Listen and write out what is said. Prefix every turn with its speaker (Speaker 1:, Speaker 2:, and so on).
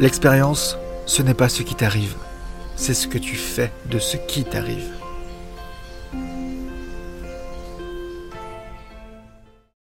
Speaker 1: L'expérience, ce n'est pas ce qui t'arrive, c'est ce que tu fais de ce qui t'arrive.